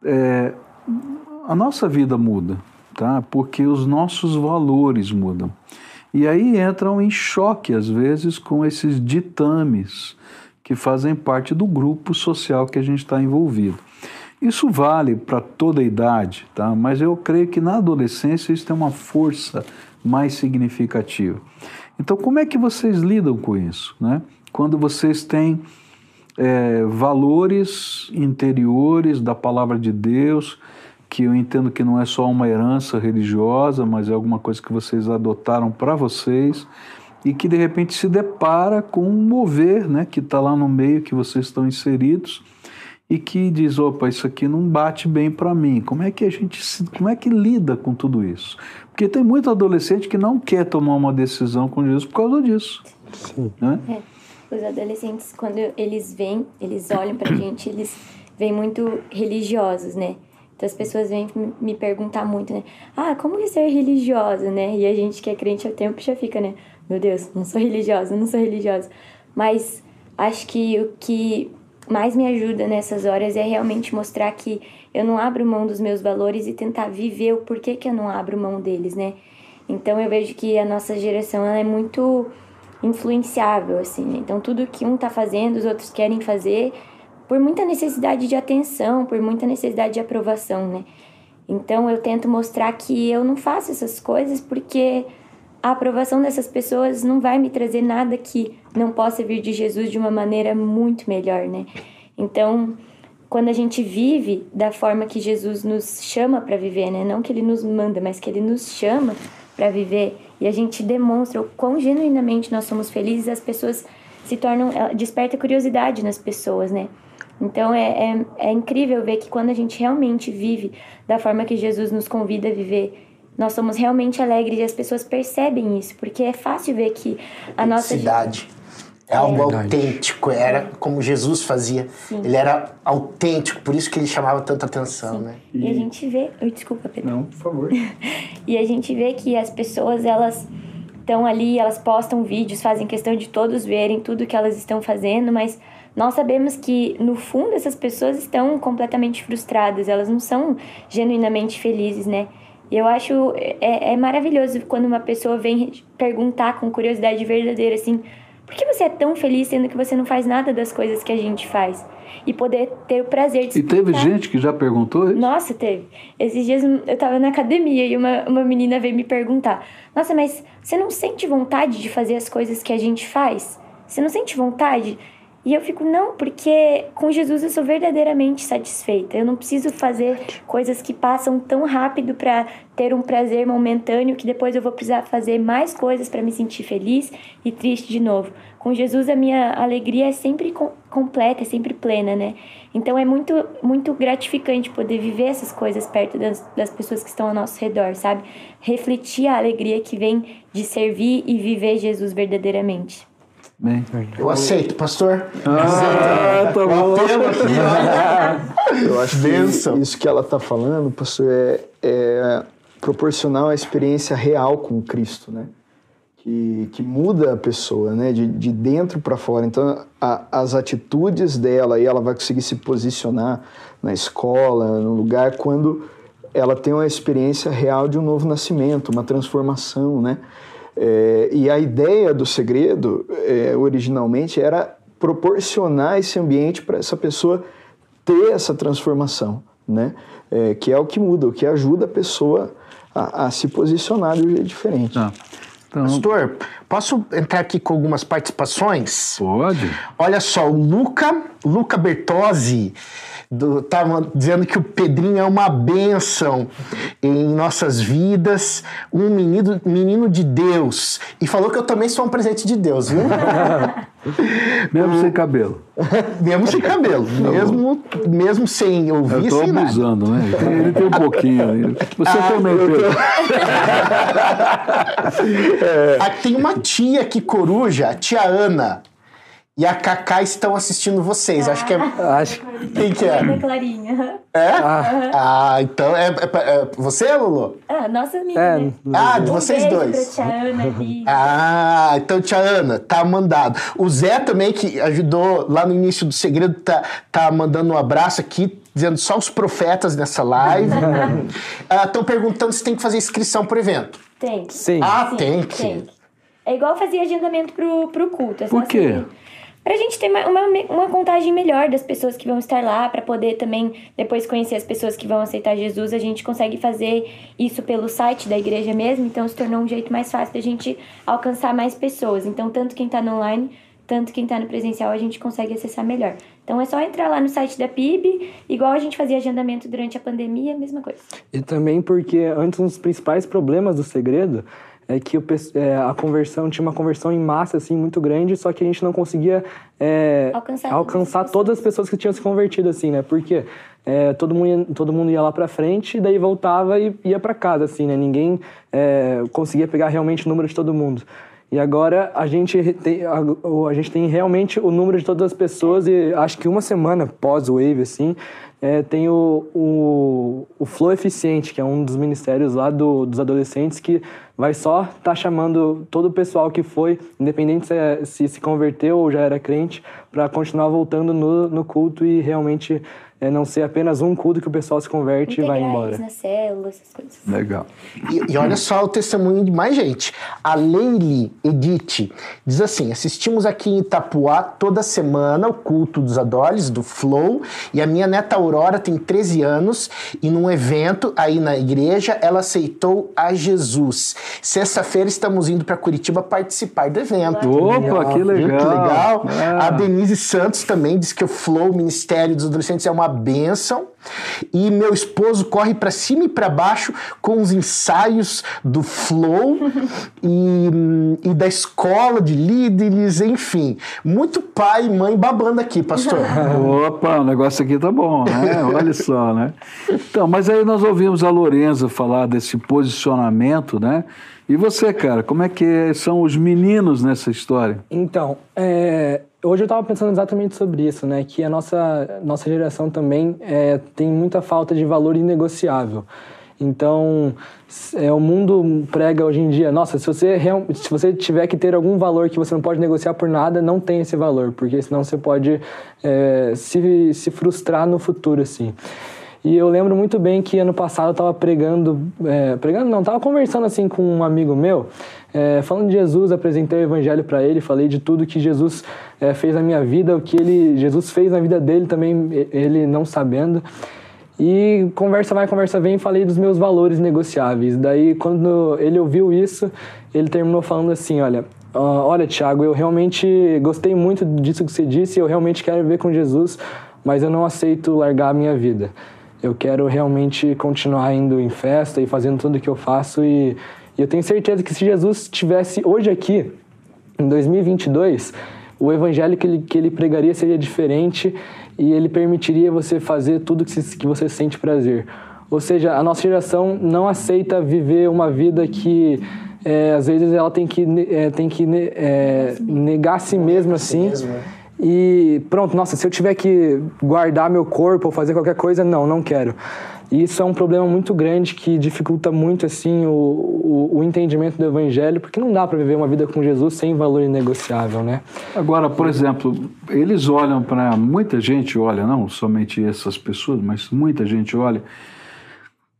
é, a nossa vida muda, tá? Porque os nossos valores mudam. E aí entram em choque, às vezes, com esses ditames que fazem parte do grupo social que a gente está envolvido. Isso vale para toda a idade, tá? mas eu creio que na adolescência isso tem uma força mais significativa. Então, como é que vocês lidam com isso? Né? Quando vocês têm é, valores interiores da palavra de Deus, que eu entendo que não é só uma herança religiosa, mas é alguma coisa que vocês adotaram para vocês e que de repente se depara com um mover, né, que está lá no meio que vocês estão inseridos e que diz, opa, isso aqui não bate bem para mim. Como é que a gente, se, como é que lida com tudo isso? Porque tem muito adolescente que não quer tomar uma decisão com Jesus por causa disso. Sim. Né? É. Os adolescentes, quando eles vêm, eles olham para a gente, eles vêm muito religiosos, né? Então as pessoas vêm me perguntar muito, né? Ah, como que é ser religiosa, né? E a gente que é crente ao tempo já fica, né? Meu Deus, não sou religiosa, não sou religiosa. Mas acho que o que mais me ajuda nessas horas é realmente mostrar que eu não abro mão dos meus valores e tentar viver o porquê que eu não abro mão deles, né? Então eu vejo que a nossa geração ela é muito influenciável, assim, né? Então tudo que um tá fazendo, os outros querem fazer por muita necessidade de atenção, por muita necessidade de aprovação, né? Então eu tento mostrar que eu não faço essas coisas porque a aprovação dessas pessoas não vai me trazer nada que não possa vir de Jesus de uma maneira muito melhor, né? Então, quando a gente vive da forma que Jesus nos chama para viver, né? Não que ele nos manda, mas que ele nos chama para viver e a gente demonstra o quão genuinamente nós somos felizes, as pessoas se tornam desperta curiosidade nas pessoas, né? Então é, é, é incrível ver que quando a gente realmente vive da forma que Jesus nos convida a viver nós somos realmente alegres e as pessoas percebem isso, porque é fácil ver que a nossa cidade é algo é. autêntico, era como Jesus fazia. Sim. Ele era autêntico, por isso que ele chamava tanta atenção, Sim. né? E... e a gente vê, desculpa, Pedro. Não, por favor. e a gente vê que as pessoas elas estão ali, elas postam vídeos, fazem questão de todos verem tudo que elas estão fazendo, mas nós sabemos que no fundo essas pessoas estão completamente frustradas, elas não são genuinamente felizes, né? E eu acho é, é maravilhoso quando uma pessoa vem perguntar com curiosidade verdadeira assim: por que você é tão feliz sendo que você não faz nada das coisas que a gente faz? E poder ter o prazer de E teve gente que já perguntou isso? Nossa, teve. Esses dias eu tava na academia e uma, uma menina veio me perguntar: Nossa, mas você não sente vontade de fazer as coisas que a gente faz? Você não sente vontade? E eu fico, não, porque com Jesus eu sou verdadeiramente satisfeita. Eu não preciso fazer coisas que passam tão rápido para ter um prazer momentâneo que depois eu vou precisar fazer mais coisas para me sentir feliz e triste de novo. Com Jesus a minha alegria é sempre completa, é sempre plena, né? Então é muito, muito gratificante poder viver essas coisas perto das, das pessoas que estão ao nosso redor, sabe? Refletir a alegria que vem de servir e viver Jesus verdadeiramente. Bem. Eu aceito, pastor. Ah, tá bom. Eu acho que isso que ela está falando, pastor, é, é proporcional à experiência real com Cristo, né? Que, que muda a pessoa, né? De, de dentro para fora. Então, a, as atitudes dela, e ela vai conseguir se posicionar na escola, no lugar, quando ela tem uma experiência real de um novo nascimento, uma transformação, né? É, e a ideia do segredo, é, originalmente, era proporcionar esse ambiente para essa pessoa ter essa transformação, né? É, que é o que muda, o que ajuda a pessoa a, a se posicionar de um jeito diferente. Tá. Então... Pastor, posso entrar aqui com algumas participações? Pode. Olha só, o Luca, Luca Bertozzi Estavam dizendo que o Pedrinho é uma bênção em nossas vidas, um menino, menino de Deus. E falou que eu também sou um presente de Deus, viu? mesmo sem cabelo. mesmo sem cabelo. Tá mesmo, mesmo sem ouvir, eu tô sem abusando, nada. né? Ele tem um pouquinho. Você ah, também, Pedro. é. Aqui tem uma tia que coruja, a tia Ana e a Cacá estão assistindo vocês. Ah, acho que é. Acho... Quem que é? Da Clarinha. É? Ah, ah então é, é, é, você, Lulu? Ah, nossa menina. É, ah, de vocês dois. Pra tia Ana ali. Ah, então tia Ana, tá mandado. O Zé também, que ajudou lá no início do segredo, tá, tá mandando um abraço aqui, dizendo só os profetas nessa live. Estão ah, perguntando se tem que fazer inscrição pro evento. Tem. Sim. Ah, Sim, tem que. Tem. É igual fazer agendamento pro, pro culto. É Por quê? Assim, para a gente ter uma, uma contagem melhor das pessoas que vão estar lá, para poder também depois conhecer as pessoas que vão aceitar Jesus. A gente consegue fazer isso pelo site da igreja mesmo, então se tornou um jeito mais fácil da gente alcançar mais pessoas. Então, tanto quem está no online, tanto quem está no presencial, a gente consegue acessar melhor. Então é só entrar lá no site da PIB, igual a gente fazia agendamento durante a pandemia, mesma coisa. E também porque antes um dos principais problemas do segredo é que o, é, a conversão tinha uma conversão em massa assim muito grande, só que a gente não conseguia é, alcançar, alcançar todas, as pessoas que tinham se convertido assim, né? Porque é, todo, mundo ia, todo mundo ia lá para frente, daí voltava e ia para casa, assim, né? Ninguém é, conseguia pegar realmente o número de todo mundo. E agora a gente, tem, a, a, gente tem realmente o número de todas as pessoas e acho que uma semana pós o Wave, assim, é, tem o, o, o Flow Eficiente, que é um dos ministérios lá do, dos adolescentes que vai só estar tá chamando todo o pessoal que foi, independente se, é, se se converteu ou já era crente, para continuar voltando no, no culto e realmente é não ser apenas um culto que o pessoal se converte Integrar e vai embora. na célula, essas coisas. Legal. E, e, olha só o testemunho de mais gente. A Leile Edith diz assim: assistimos aqui em Itapuá toda semana o culto dos adolescentes, do Flow, e a minha neta Aurora tem 13 anos, e num evento aí na igreja ela aceitou a Jesus. Sexta-feira estamos indo para Curitiba participar do evento. Opa, que legal. Que legal. Ah. A Denise Santos também diz que o Flow, o Ministério dos Adolescentes, é uma bênção. E meu esposo corre para cima e para baixo com os ensaios do Flow e, e, da escola de líderes, enfim. Muito pai e mãe babando aqui, pastor. Opa, o negócio aqui tá bom, né? Olha só, né? Então, mas aí nós ouvimos a Lorenza falar desse posicionamento, né? E você, cara, como é que são os meninos nessa história? Então, é, hoje eu estava pensando exatamente sobre isso, né? Que a nossa, nossa geração também é, tem muita falta de valor inegociável. Então, é, o mundo prega hoje em dia, nossa, se você, se você tiver que ter algum valor que você não pode negociar por nada, não tem esse valor, porque senão você pode é, se, se frustrar no futuro, assim. E eu lembro muito bem que ano passado eu estava pregando, é, pregando não, estava conversando assim com um amigo meu, é, falando de Jesus, apresentei o evangelho para ele, falei de tudo que Jesus é, fez na minha vida, o que ele, Jesus fez na vida dele também, ele não sabendo. E conversa vai, conversa vem, falei dos meus valores negociáveis. Daí, quando ele ouviu isso, ele terminou falando assim: Olha, olha, Tiago, eu realmente gostei muito disso que você disse, eu realmente quero ver com Jesus, mas eu não aceito largar a minha vida. Eu quero realmente continuar indo em festa e fazendo tudo que eu faço e, e eu tenho certeza que se Jesus estivesse hoje aqui, em 2022, o evangelho que ele, que ele pregaria seria diferente e ele permitiria você fazer tudo que, que você sente prazer. Ou seja, a nossa geração não aceita viver uma vida que é, às vezes ela tem que, é, tem que é, negar a si mesma assim. É. E pronto, nossa, se eu tiver que guardar meu corpo ou fazer qualquer coisa, não, não quero. E isso é um problema muito grande que dificulta muito assim o, o, o entendimento do evangelho, porque não dá para viver uma vida com Jesus sem valor inegociável, né? Agora, por exemplo, eles olham para muita gente olha, não somente essas pessoas, mas muita gente olha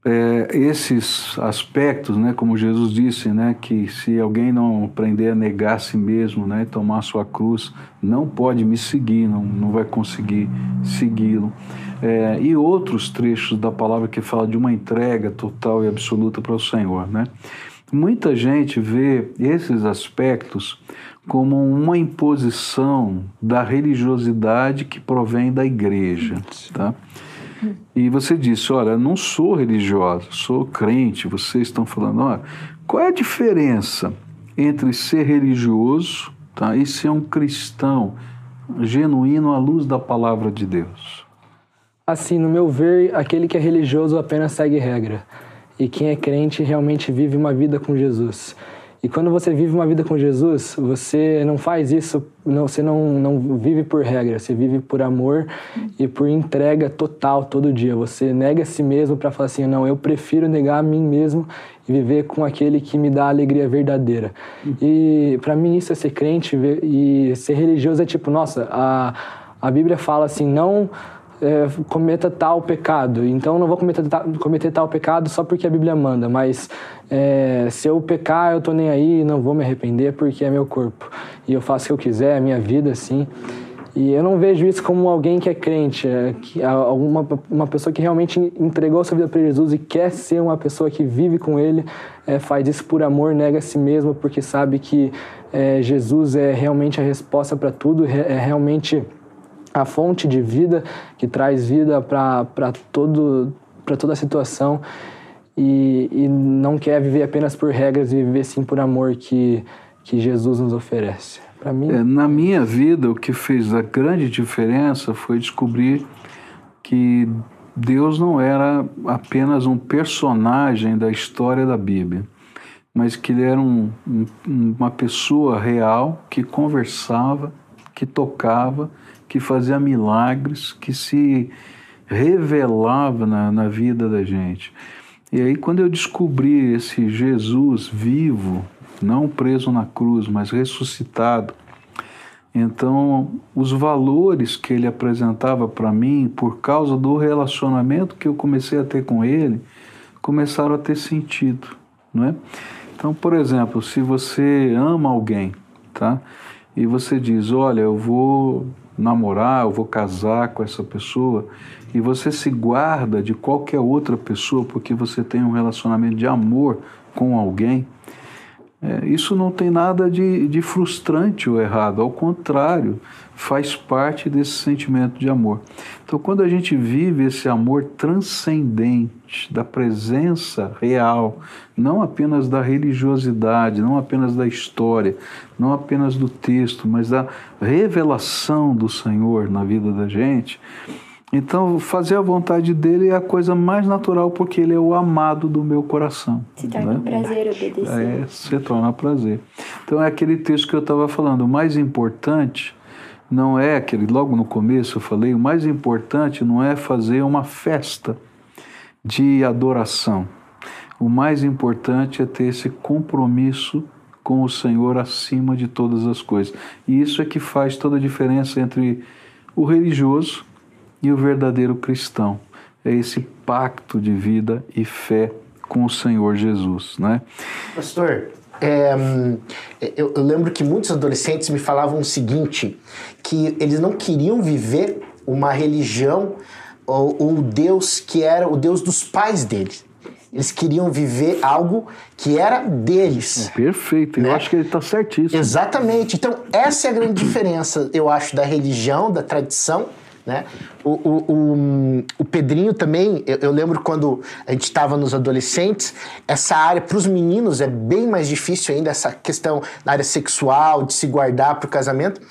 é, esses aspectos, né, como Jesus disse, né, que se alguém não aprender a negar a si mesmo, né, tomar a sua cruz, não pode me seguir, não, não vai conseguir segui-lo. É, e outros trechos da palavra que fala de uma entrega total e absoluta para o Senhor, né? Muita gente vê esses aspectos como uma imposição da religiosidade que provém da igreja, tá? E você disse: Olha, não sou religiosa, sou crente. Vocês estão falando: olha, qual é a diferença entre ser religioso tá, e ser um cristão genuíno à luz da palavra de Deus? Assim, no meu ver, aquele que é religioso apenas segue regra. E quem é crente realmente vive uma vida com Jesus. E quando você vive uma vida com Jesus, você não faz isso, não, você não, não vive por regra, você vive por amor e por entrega total todo dia. Você nega a si mesmo para falar assim: não, eu prefiro negar a mim mesmo e viver com aquele que me dá a alegria verdadeira. E para mim isso é ser crente e ser religioso é tipo, nossa, a, a Bíblia fala assim: não é, cometa tal pecado. Então, não vou cometer, cometer tal pecado só porque a Bíblia manda, mas é, se eu pecar, eu tô nem aí, não vou me arrepender porque é meu corpo. E eu faço o que eu quiser, é minha vida, assim. E eu não vejo isso como alguém que é crente, é, que, uma, uma pessoa que realmente entregou sua vida para Jesus e quer ser uma pessoa que vive com Ele, é, faz isso por amor, nega a si mesmo, porque sabe que é, Jesus é realmente a resposta para tudo, é realmente a fonte de vida que traz vida para todo para toda a situação e, e não quer viver apenas por regras e viver sim por amor que que Jesus nos oferece. Para mim, é, na minha vida, o que fez a grande diferença foi descobrir que Deus não era apenas um personagem da história da Bíblia, mas que ele era um, um, uma pessoa real que conversava, que tocava, que fazia milagres, que se revelava na, na vida da gente. E aí, quando eu descobri esse Jesus vivo, não preso na cruz, mas ressuscitado. Então, os valores que ele apresentava para mim, por causa do relacionamento que eu comecei a ter com ele, começaram a ter sentido, não é? Então, por exemplo, se você ama alguém, tá? E você diz, olha, eu vou namorar, eu vou casar com essa pessoa, e você se guarda de qualquer outra pessoa porque você tem um relacionamento de amor com alguém, é, isso não tem nada de, de frustrante ou errado, ao contrário, faz parte desse sentimento de amor. Então, quando a gente vive esse amor transcendente, da presença real, não apenas da religiosidade, não apenas da história, não apenas do texto, mas da revelação do Senhor na vida da gente, então, fazer a vontade dele é a coisa mais natural, porque ele é o amado do meu coração. Se torna né? um prazer obedecer. É, se torna prazer. Então, é aquele texto que eu estava falando. O mais importante não é aquele, logo no começo eu falei, o mais importante não é fazer uma festa de adoração. O mais importante é ter esse compromisso com o Senhor acima de todas as coisas. E isso é que faz toda a diferença entre o religioso e o verdadeiro cristão é esse pacto de vida e fé com o Senhor Jesus, né? Pastor, é, eu, eu, lembro que muitos adolescentes me falavam o seguinte, que eles não queriam viver uma religião ou, ou Deus que era o Deus dos pais deles. Eles queriam viver algo que era deles. É perfeito, né? eu acho que ele está certíssimo. Exatamente. Então, essa é a grande diferença, eu acho, da religião, da tradição né? O, o, o, o Pedrinho também, eu, eu, lembro quando a gente estava nos adolescentes, essa área para os meninos é bem mais difícil ainda, essa questão na área sexual, de se guardar para o casamento.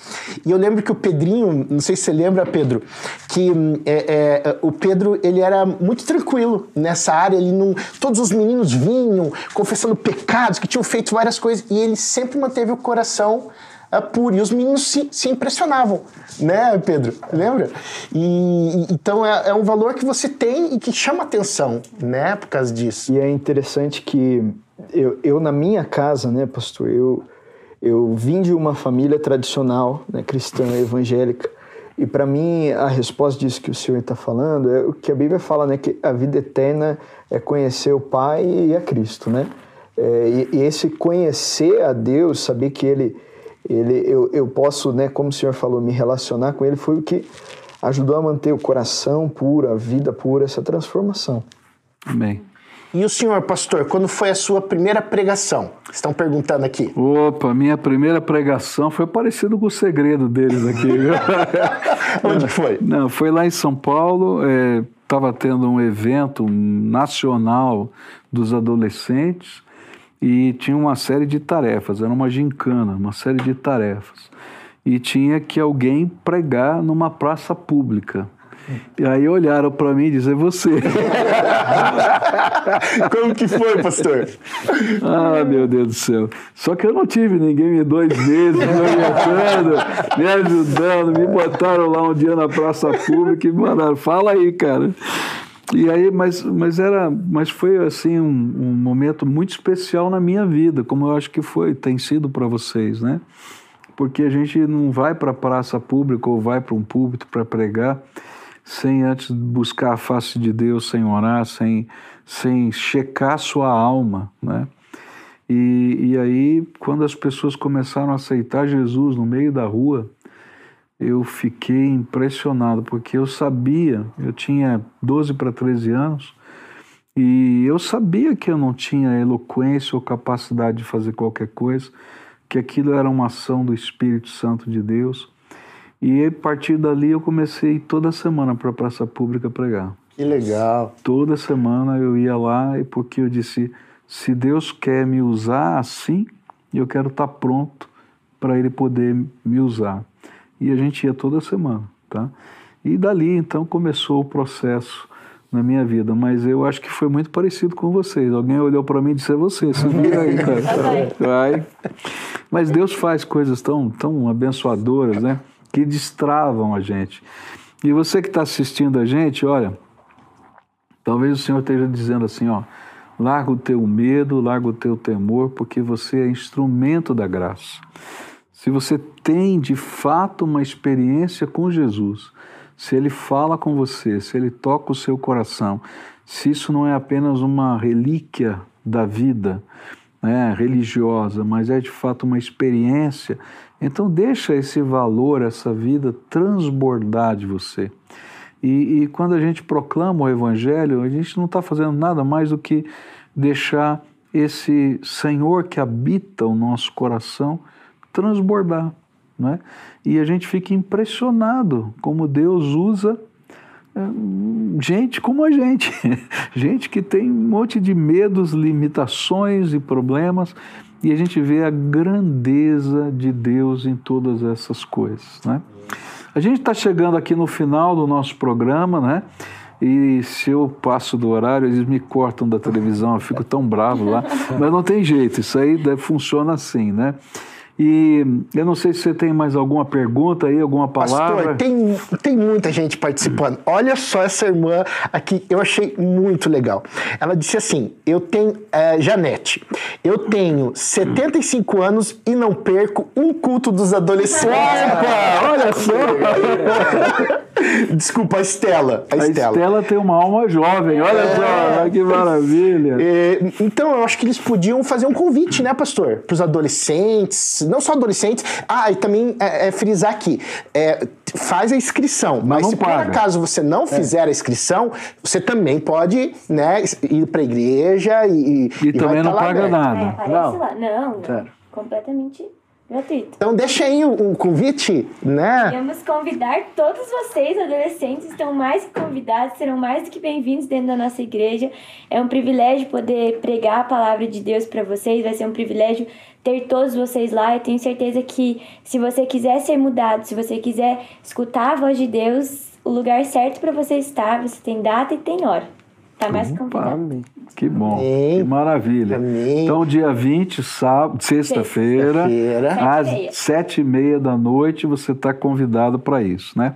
E eu lembro que o Pedrinho, não sei se você lembra, Pedro, que é, é, o Pedro ele era muito tranquilo nessa área, ele não, todos os meninos vinham confessando pecados, que tinham feito várias coisas, e ele sempre manteve o coração puro. E os meninos se, se impressionavam, né, Pedro? Lembra? E então é, é, um valor que você tem e que chama atenção, né, por causa disso. E é interessante que eu, eu na minha casa, né, pastor, eu, eu vim de uma família tradicional, né, cristã, evangélica. E para mim, a resposta disso que o senhor está falando é o que a Bíblia fala, né? Que a vida eterna é conhecer o Pai e a Cristo, né? É, e, e, esse conhecer a Deus, saber que Ele ele, eu, eu posso, né, como o senhor falou, me relacionar com ele, foi o que ajudou a manter o coração puro, a vida pura, essa transformação. Amém. E o senhor, pastor, quando foi a sua primeira pregação? Estão perguntando aqui. Opa, minha primeira pregação foi parecido com o segredo deles aqui. Onde foi? Não, foi lá em São Paulo. Estava é, tendo um evento nacional dos adolescentes e tinha uma série de tarefas, era uma gincana, uma série de tarefas. E tinha que alguém pregar numa praça pública. E aí olharam para mim e disseram, é você. Como que foi, pastor? Ah, meu Deus do céu. Só que eu não tive ninguém em dois meses me orientando, me ajudando, me botaram lá um dia na praça pública e mandaram, fala aí, cara. E aí, mas, mas era, mas foi assim um, um, momento muito especial na minha vida, como eu acho que foi, tem sido para vocês, né? Porque a gente não vai para a praça pública ou vai para um púlpito para pregar sem antes buscar a face de Deus, sem orar, sem, sem checar sua alma, né? E, e aí, quando as pessoas começaram a aceitar Jesus no meio da rua, eu fiquei impressionado, porque eu sabia, eu tinha 12 para 13 anos, e eu sabia que eu não tinha eloquência ou capacidade de fazer qualquer coisa, que aquilo era uma ação do Espírito Santo de Deus. E a partir dali eu comecei toda semana para a praça pública pregar. Que legal. Toda semana eu ia lá e porque eu disse, se Deus quer me usar assim, eu quero estar tá pronto para ele poder me usar. E a gente ia toda semana, tá? E dali então começou o processo na minha vida, mas eu acho que foi muito parecido com vocês. Alguém olhou para mim e disse: é você, se vira aí, cara. Vai. Mas Deus faz coisas tão, tão abençoadoras, né? Que destravam a gente. E você que está assistindo a gente, olha, talvez o Senhor esteja dizendo assim: ó, larga o teu medo, larga o teu temor, porque você é instrumento da graça. Se você tem de fato uma experiência com Jesus, se ele fala com você, se ele toca o seu coração, se isso não é apenas uma relíquia da vida né, religiosa, mas é de fato uma experiência, então deixa esse valor, essa vida transbordar de você. E, e quando a gente proclama o Evangelho, a gente não está fazendo nada mais do que deixar esse Senhor que habita o nosso coração transbordar. Né? E a gente fica impressionado como Deus usa eh, gente como a gente, gente que tem um monte de medos, limitações e problemas, e a gente vê a grandeza de Deus em todas essas coisas. Né? A gente está chegando aqui no final do nosso programa, né? E se eu passo do horário, eles me cortam da televisão, eu fico tão bravo lá. Mas não tem jeito, isso aí funciona assim, né? E eu não sei se você tem mais alguma pergunta aí, alguma palavra. Pastor, tem, tem muita gente participando. Olha só essa irmã aqui, eu achei muito legal. Ela disse assim: Eu tenho, é, Janete, eu tenho 75 anos e não perco um culto dos adolescentes. Opa, olha só! Desculpa, a Estela. A, a Estela. Estela. tem uma alma jovem, olha é. só, que maravilha. É, então, eu acho que eles podiam fazer um convite, né, pastor? Para os adolescentes, não só adolescentes. Ah, e também é, é frisar aqui: é, faz a inscrição, mas, mas se paga. por acaso você não é. fizer a inscrição, você também pode né, ir para a igreja e. E, e também não tá paga nada. não. Lá. Não, não. Completamente gratuito. Então deixa aí um, convite, né? Queremos convidar todos vocês, adolescentes, estão mais que convidados, serão mais do que bem-vindos dentro da nossa igreja. É um privilégio poder pregar a palavra de Deus para vocês, vai ser um privilégio ter todos vocês lá. Eu tenho certeza que se você quiser ser mudado, se você quiser escutar a voz de Deus, o lugar certo para você estar, você tem data e tem hora. Tá mais convidado. Que bom, Amém. que maravilha. Amém. Então, dia 20, sábado, sexta-feira, sexta às sete e meia da noite, você está convidado para isso, né?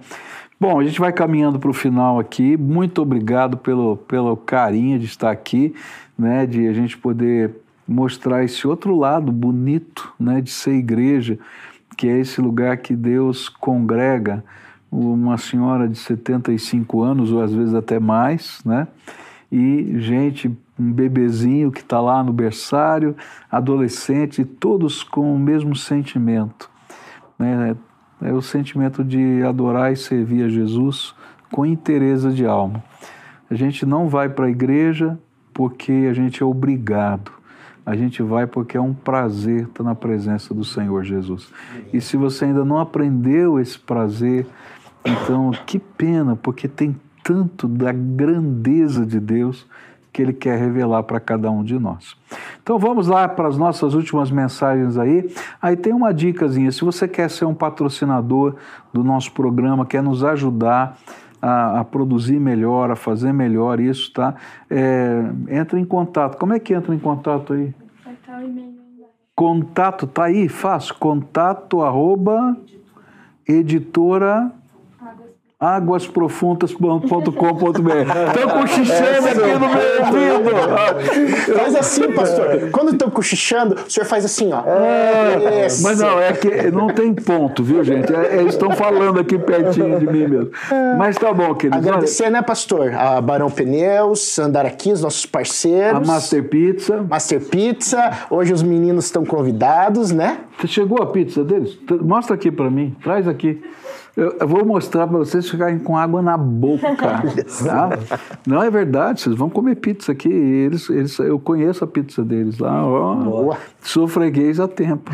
Bom, a gente vai caminhando para o final aqui. Muito obrigado pelo, pelo carinho de estar aqui, né? De a gente poder mostrar esse outro lado bonito, né? De ser igreja, que é esse lugar que Deus congrega uma senhora de 75 anos, ou às vezes até mais, né? E gente, um bebezinho que está lá no berçário, adolescente, todos com o mesmo sentimento. Né? É o sentimento de adorar e servir a Jesus com interesse de alma. A gente não vai para a igreja porque a gente é obrigado. A gente vai porque é um prazer estar na presença do Senhor Jesus. E se você ainda não aprendeu esse prazer, então que pena, porque tem tanto da grandeza de Deus que Ele quer revelar para cada um de nós. Então vamos lá para as nossas últimas mensagens aí. Aí tem uma dicasinha: se você quer ser um patrocinador do nosso programa, quer nos ajudar a, a produzir melhor, a fazer melhor isso, tá? É, entra em contato. Como é que entra em contato aí? Contato, tá aí, fácil. Contato arroba editora águasprofundas.com.br. Estão cochichando aqui no meu ouvido. Faz assim, pastor. Quando estão cochichando, o senhor faz assim, ó. É, Esse. mas não, é que não tem ponto, viu, gente? É, eles estão falando aqui pertinho de mim mesmo. Mas tá bom, queridos. Olha, Agradecer, né, pastor? A Barão Pneus, Andar aqui, os nossos a parceiros. Master Pizza. Master Pizza. Hoje os meninos estão convidados, né? Chegou a pizza deles? Mostra aqui pra mim. Traz aqui. Eu, eu vou mostrar pra vocês ficarem com água na boca. tá? Não é verdade, vocês vão comer pizza aqui. Eles, eles, eu conheço a pizza deles lá. Boa. sou freguês há tempo.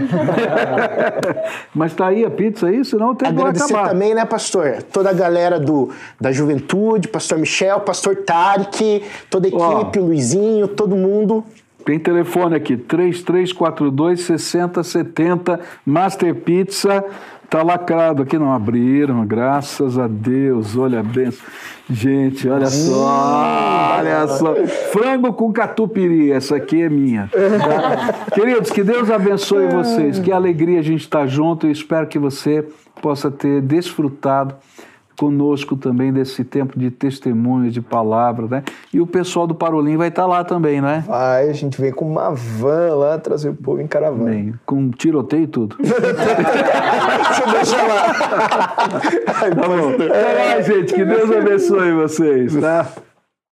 Mas tá aí a pizza aí, senão o tempo vai Agradecer acabar. também, né, pastor? Toda a galera do, da juventude, pastor Michel, pastor Tarek, toda a equipe, o Luizinho, todo mundo. Tem telefone aqui, 3342 6070, Master Pizza. Tá lacrado aqui, não abriram, graças a Deus, olha a benção. Gente, olha só, olha só. Frango com catupiry, essa aqui é minha. tá? Queridos, que Deus abençoe vocês, que alegria a gente estar junto. Eu espero que você possa ter desfrutado conosco também desse tempo de testemunho, de palavra, né? E o pessoal do Parolim vai estar lá também, né? Vai, a gente vem com uma van lá trazer o povo em caravana. Bem, com tiroteio e tudo. Você deixa lá. Tá bom. Mais, gente. Que Deus abençoe vocês, tá?